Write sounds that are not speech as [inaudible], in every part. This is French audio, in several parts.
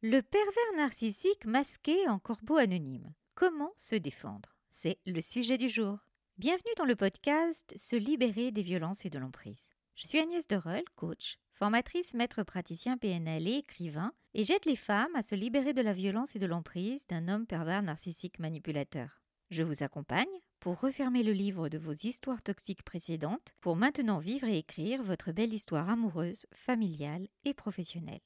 Le pervers narcissique masqué en corbeau anonyme. Comment se défendre? C'est le sujet du jour. Bienvenue dans le podcast Se libérer des violences et de l'emprise. Je suis Agnès Derel, coach, formatrice, maître praticien PNL et écrivain, et j'aide les femmes à se libérer de la violence et de l'emprise d'un homme pervers narcissique manipulateur. Je vous accompagne pour refermer le livre de vos histoires toxiques précédentes, pour maintenant vivre et écrire votre belle histoire amoureuse, familiale et professionnelle.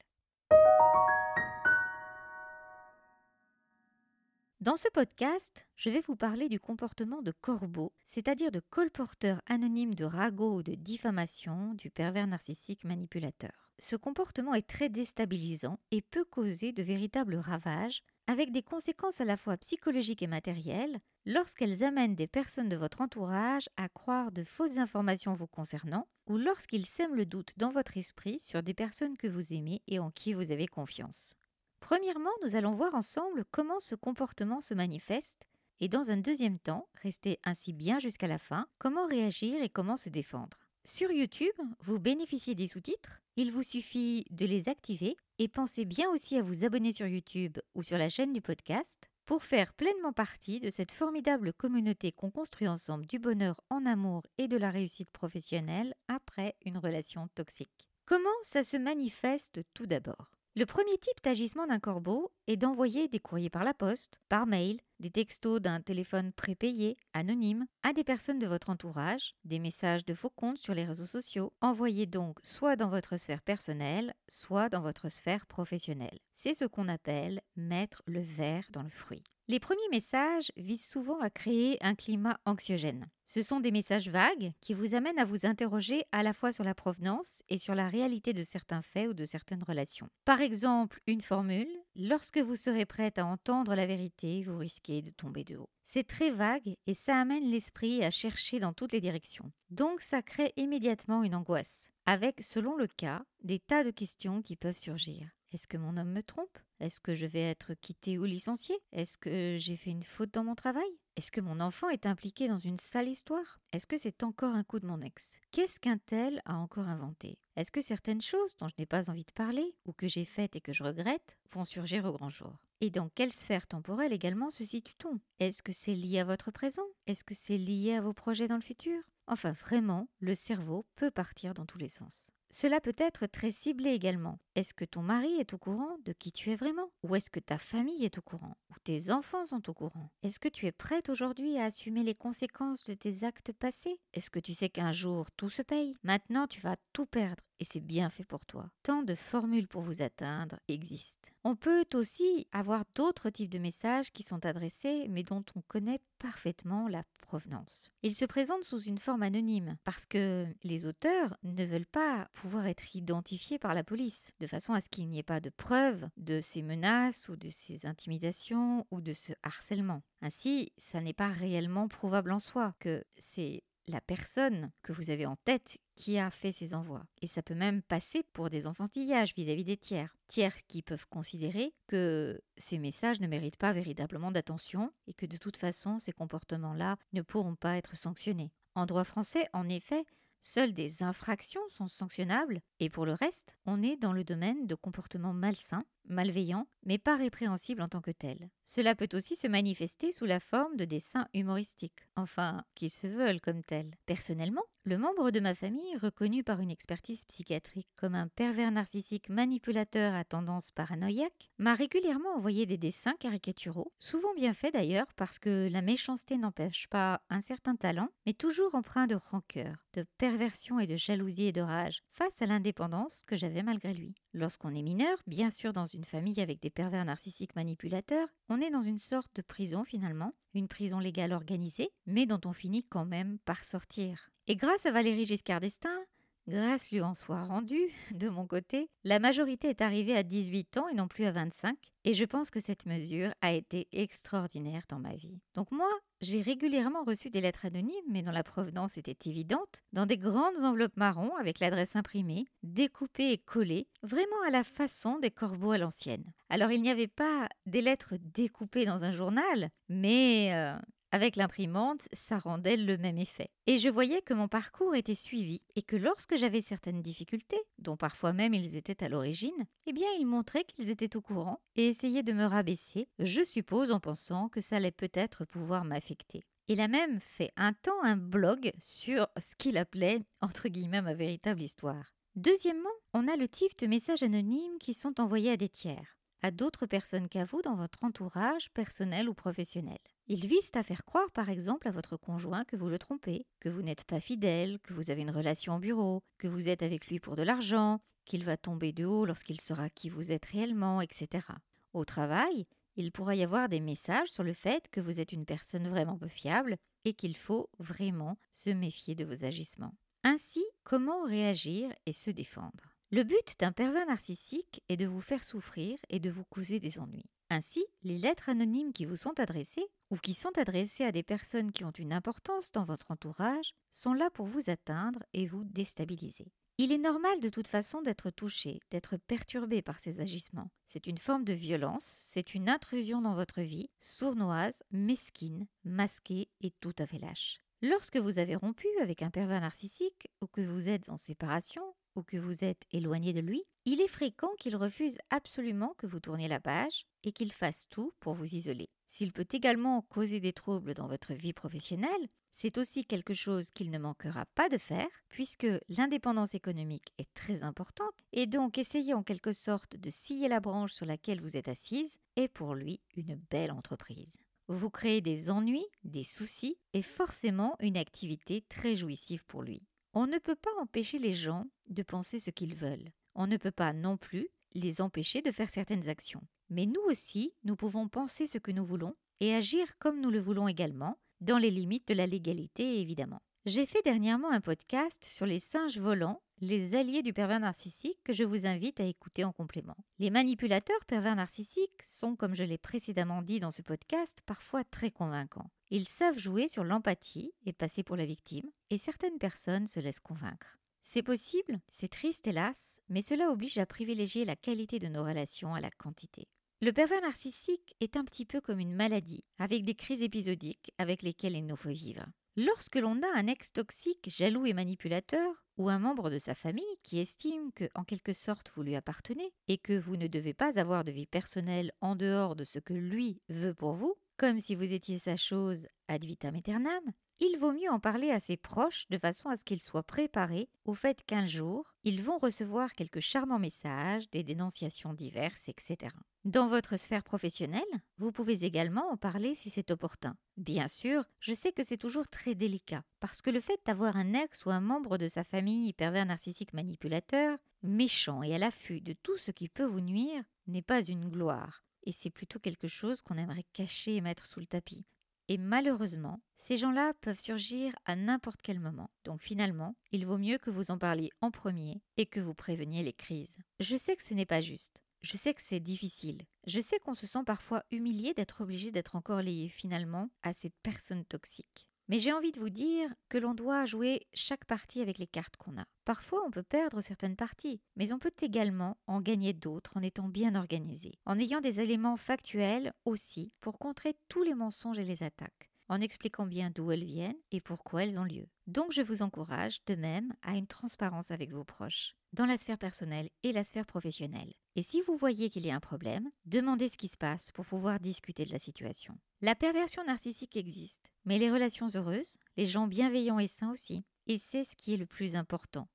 Dans ce podcast, je vais vous parler du comportement de corbeau, c'est-à-dire de colporteur anonyme de ragots ou de diffamation du pervers narcissique manipulateur. Ce comportement est très déstabilisant et peut causer de véritables ravages, avec des conséquences à la fois psychologiques et matérielles, lorsqu'elles amènent des personnes de votre entourage à croire de fausses informations vous concernant, ou lorsqu'ils sèment le doute dans votre esprit sur des personnes que vous aimez et en qui vous avez confiance. Premièrement, nous allons voir ensemble comment ce comportement se manifeste et dans un deuxième temps, restez ainsi bien jusqu'à la fin, comment réagir et comment se défendre. Sur YouTube, vous bénéficiez des sous-titres, il vous suffit de les activer et pensez bien aussi à vous abonner sur YouTube ou sur la chaîne du podcast pour faire pleinement partie de cette formidable communauté qu'on construit ensemble du bonheur en amour et de la réussite professionnelle après une relation toxique. Comment ça se manifeste tout d'abord? Le premier type d'agissement d'un corbeau est d'envoyer des courriers par la poste, par mail, des textos d'un téléphone prépayé, anonyme, à des personnes de votre entourage, des messages de faux comptes sur les réseaux sociaux, envoyés donc soit dans votre sphère personnelle, soit dans votre sphère professionnelle. C'est ce qu'on appelle mettre le verre dans le fruit. Les premiers messages visent souvent à créer un climat anxiogène. Ce sont des messages vagues qui vous amènent à vous interroger à la fois sur la provenance et sur la réalité de certains faits ou de certaines relations. Par exemple, une formule Lorsque vous serez prête à entendre la vérité, vous risquez de tomber de haut. C'est très vague et ça amène l'esprit à chercher dans toutes les directions. Donc ça crée immédiatement une angoisse, avec, selon le cas, des tas de questions qui peuvent surgir. Est-ce que mon homme me trompe? Est-ce que je vais être quitté ou licencié? Est-ce que j'ai fait une faute dans mon travail? Est-ce que mon enfant est impliqué dans une sale histoire? Est-ce que c'est encore un coup de mon ex? Qu'est-ce qu'un tel a encore inventé? Est-ce que certaines choses dont je n'ai pas envie de parler ou que j'ai faites et que je regrette vont surgir au grand jour? Et dans quelle sphère temporelle également se situe-t-on? Est-ce que c'est lié à votre présent? Est-ce que c'est lié à vos projets dans le futur? Enfin, vraiment, le cerveau peut partir dans tous les sens. Cela peut être très ciblé également. Est-ce que ton mari est au courant de qui tu es vraiment? Ou est-ce que ta famille est au courant? Ou tes enfants sont au courant? Est-ce que tu es prête aujourd'hui à assumer les conséquences de tes actes passés? Est-ce que tu sais qu'un jour tout se paye? Maintenant tu vas tout perdre et c'est bien fait pour toi. Tant de formules pour vous atteindre existent. On peut aussi avoir d'autres types de messages qui sont adressés mais dont on connaît parfaitement la provenance. Ils se présentent sous une forme anonyme parce que les auteurs ne veulent pas pouvoir être identifiés par la police de façon à ce qu'il n'y ait pas de preuves de ces menaces ou de ces intimidations ou de ce harcèlement. Ainsi, ça n'est pas réellement prouvable en soi que c'est la personne que vous avez en tête qui a fait ces envois. Et ça peut même passer pour des enfantillages vis-à-vis des tiers. Tiers qui peuvent considérer que ces messages ne méritent pas véritablement d'attention et que de toute façon ces comportements-là ne pourront pas être sanctionnés. En droit français, en effet, Seules des infractions sont sanctionnables et pour le reste, on est dans le domaine de comportements malsains, malveillants, mais pas répréhensibles en tant que tels. Cela peut aussi se manifester sous la forme de dessins humoristiques, enfin, qui se veulent comme tels. Personnellement, le membre de ma famille, reconnu par une expertise psychiatrique comme un pervers narcissique manipulateur à tendance paranoïaque, m'a régulièrement envoyé des dessins caricaturaux, souvent bien faits d'ailleurs parce que la méchanceté n'empêche pas un certain talent, mais toujours empreint de rancœur, de perversion et de jalousie et de rage, face à l'indépendance que j'avais malgré lui. Lorsqu'on est mineur, bien sûr dans une famille avec des pervers narcissiques manipulateurs, on est dans une sorte de prison finalement, une prison légale organisée, mais dont on finit quand même par sortir. Et grâce à Valérie Giscard d'Estaing, grâce lui en soit rendue, [laughs] de mon côté, la majorité est arrivée à 18 ans et non plus à 25, et je pense que cette mesure a été extraordinaire dans ma vie. Donc moi, j'ai régulièrement reçu des lettres anonymes, mais dont la provenance était évidente, dans des grandes enveloppes marron avec l'adresse imprimée, découpée et collée, vraiment à la façon des corbeaux à l'ancienne. Alors il n'y avait pas des lettres découpées dans un journal, mais euh, Avec l'imprimante, ça rendait le même effet. Et je voyais que mon parcours était suivi et que lorsque j'avais certaines difficultés, dont parfois même ils étaient à l'origine, eh bien ils montraient qu'ils étaient au courant et essayaient de me rabaisser, je suppose en pensant que ça allait peut-être pouvoir m'affecter. Il a même fait un temps un blog sur ce qu'il appelait, entre guillemets, ma véritable histoire. Deuxièmement, on a le type de messages anonymes qui sont envoyés à des tiers, à d'autres personnes qu'à vous dans votre entourage personnel ou professionnel. Ils visent à faire croire par exemple à votre conjoint que vous le trompez, que vous n'êtes pas fidèle, que vous avez une relation au bureau, que vous êtes avec lui pour de l'argent, qu'il va tomber de haut lorsqu'il saura qui vous êtes réellement, etc. Au travail, il pourra y avoir des messages sur le fait que vous êtes une personne vraiment peu fiable et qu'il faut vraiment se méfier de vos agissements. Ainsi, comment réagir et se défendre? Le but d'un pervers narcissique est de vous faire souffrir et de vous causer des ennuis. Ainsi, les lettres anonymes qui vous sont adressées ou qui sont adressées à des personnes qui ont une importance dans votre entourage sont là pour vous atteindre et vous déstabiliser. Il est normal de toute façon d'être touché, d'être perturbé par ces agissements. C'est une forme de violence, c'est une intrusion dans votre vie, sournoise, mesquine, masquée et tout à fait lâche. Lorsque vous avez rompu avec un pervers narcissique, ou que vous êtes en séparation, ou que vous êtes éloigné de lui, il est fréquent qu'il refuse absolument que vous tourniez la page et qu'il fasse tout pour vous isoler. S'il peut également causer des troubles dans votre vie professionnelle, c'est aussi quelque chose qu'il ne manquera pas de faire, puisque l'indépendance économique est très importante, et donc essayer en quelque sorte de scier la branche sur laquelle vous êtes assise est pour lui une belle entreprise. Vous créez des ennuis, des soucis, et forcément une activité très jouissive pour lui. On ne peut pas empêcher les gens de penser ce qu'ils veulent. On ne peut pas non plus les empêcher de faire certaines actions. Mais nous aussi, nous pouvons penser ce que nous voulons et agir comme nous le voulons également, dans les limites de la légalité évidemment. J'ai fait dernièrement un podcast sur les singes volants, les alliés du pervers narcissique, que je vous invite à écouter en complément. Les manipulateurs pervers narcissiques sont, comme je l'ai précédemment dit dans ce podcast, parfois très convaincants. Ils savent jouer sur l'empathie et passer pour la victime, et certaines personnes se laissent convaincre. C'est possible, c'est triste hélas, mais cela oblige à privilégier la qualité de nos relations à la quantité. Le pervers narcissique est un petit peu comme une maladie, avec des crises épisodiques avec lesquelles il nous faut vivre. Lorsque l'on a un ex toxique, jaloux et manipulateur, ou un membre de sa famille qui estime que, en quelque sorte, vous lui appartenez et que vous ne devez pas avoir de vie personnelle en dehors de ce que lui veut pour vous, comme si vous étiez sa chose ad vitam aeternam, il vaut mieux en parler à ses proches de façon à ce qu'ils soient préparés au fait qu'un jour, ils vont recevoir quelques charmants messages, des dénonciations diverses, etc. Dans votre sphère professionnelle, vous pouvez également en parler si c'est opportun. Bien sûr, je sais que c'est toujours très délicat, parce que le fait d'avoir un ex ou un membre de sa famille pervers narcissique manipulateur, méchant et à l'affût de tout ce qui peut vous nuire, n'est pas une gloire, et c'est plutôt quelque chose qu'on aimerait cacher et mettre sous le tapis. Et malheureusement, ces gens-là peuvent surgir à n'importe quel moment. Donc finalement, il vaut mieux que vous en parliez en premier et que vous préveniez les crises. Je sais que ce n'est pas juste. Je sais que c'est difficile. Je sais qu'on se sent parfois humilié d'être obligé d'être encore lié finalement à ces personnes toxiques. Mais j'ai envie de vous dire que l'on doit jouer chaque partie avec les cartes qu'on a. Parfois, on peut perdre certaines parties, mais on peut également en gagner d'autres en étant bien organisé, en ayant des éléments factuels aussi pour contrer tous les mensonges et les attaques en expliquant bien d'où elles viennent et pourquoi elles ont lieu. Donc je vous encourage de même à une transparence avec vos proches, dans la sphère personnelle et la sphère professionnelle. Et si vous voyez qu'il y a un problème, demandez ce qui se passe pour pouvoir discuter de la situation. La perversion narcissique existe, mais les relations heureuses, les gens bienveillants et sains aussi, et c'est ce qui est le plus important.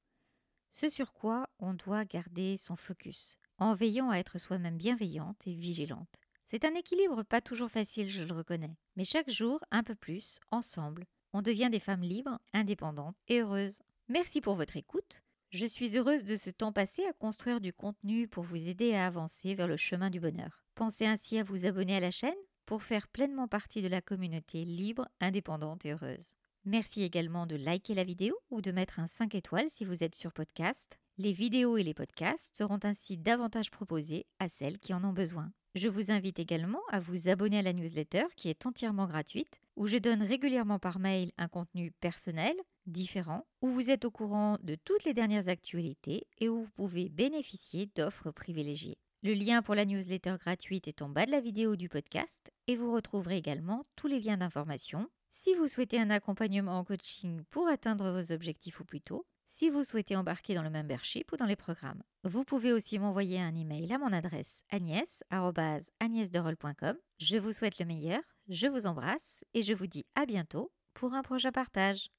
Ce sur quoi on doit garder son focus, en veillant à être soi-même bienveillante et vigilante. C'est un équilibre pas toujours facile, je le reconnais. Mais chaque jour, un peu plus, ensemble, on devient des femmes libres, indépendantes et heureuses. Merci pour votre écoute. Je suis heureuse de ce temps passé à construire du contenu pour vous aider à avancer vers le chemin du bonheur. Pensez ainsi à vous abonner à la chaîne pour faire pleinement partie de la communauté libre, indépendante et heureuse. Merci également de liker la vidéo ou de mettre un 5 étoiles si vous êtes sur podcast. Les vidéos et les podcasts seront ainsi davantage proposés à celles qui en ont besoin. Je vous invite également à vous abonner à la newsletter qui est entièrement gratuite, où je donne régulièrement par mail un contenu personnel, différent, où vous êtes au courant de toutes les dernières actualités et où vous pouvez bénéficier d'offres privilégiées. Le lien pour la newsletter gratuite est en bas de la vidéo du podcast et vous retrouverez également tous les liens d'information. Si vous souhaitez un accompagnement en coaching pour atteindre vos objectifs au plus tôt, si vous souhaitez embarquer dans le membership ou dans les programmes. Vous pouvez aussi m'envoyer un email à mon adresse agnès.agnesderol.com. Je vous souhaite le meilleur, je vous embrasse et je vous dis à bientôt pour un prochain partage.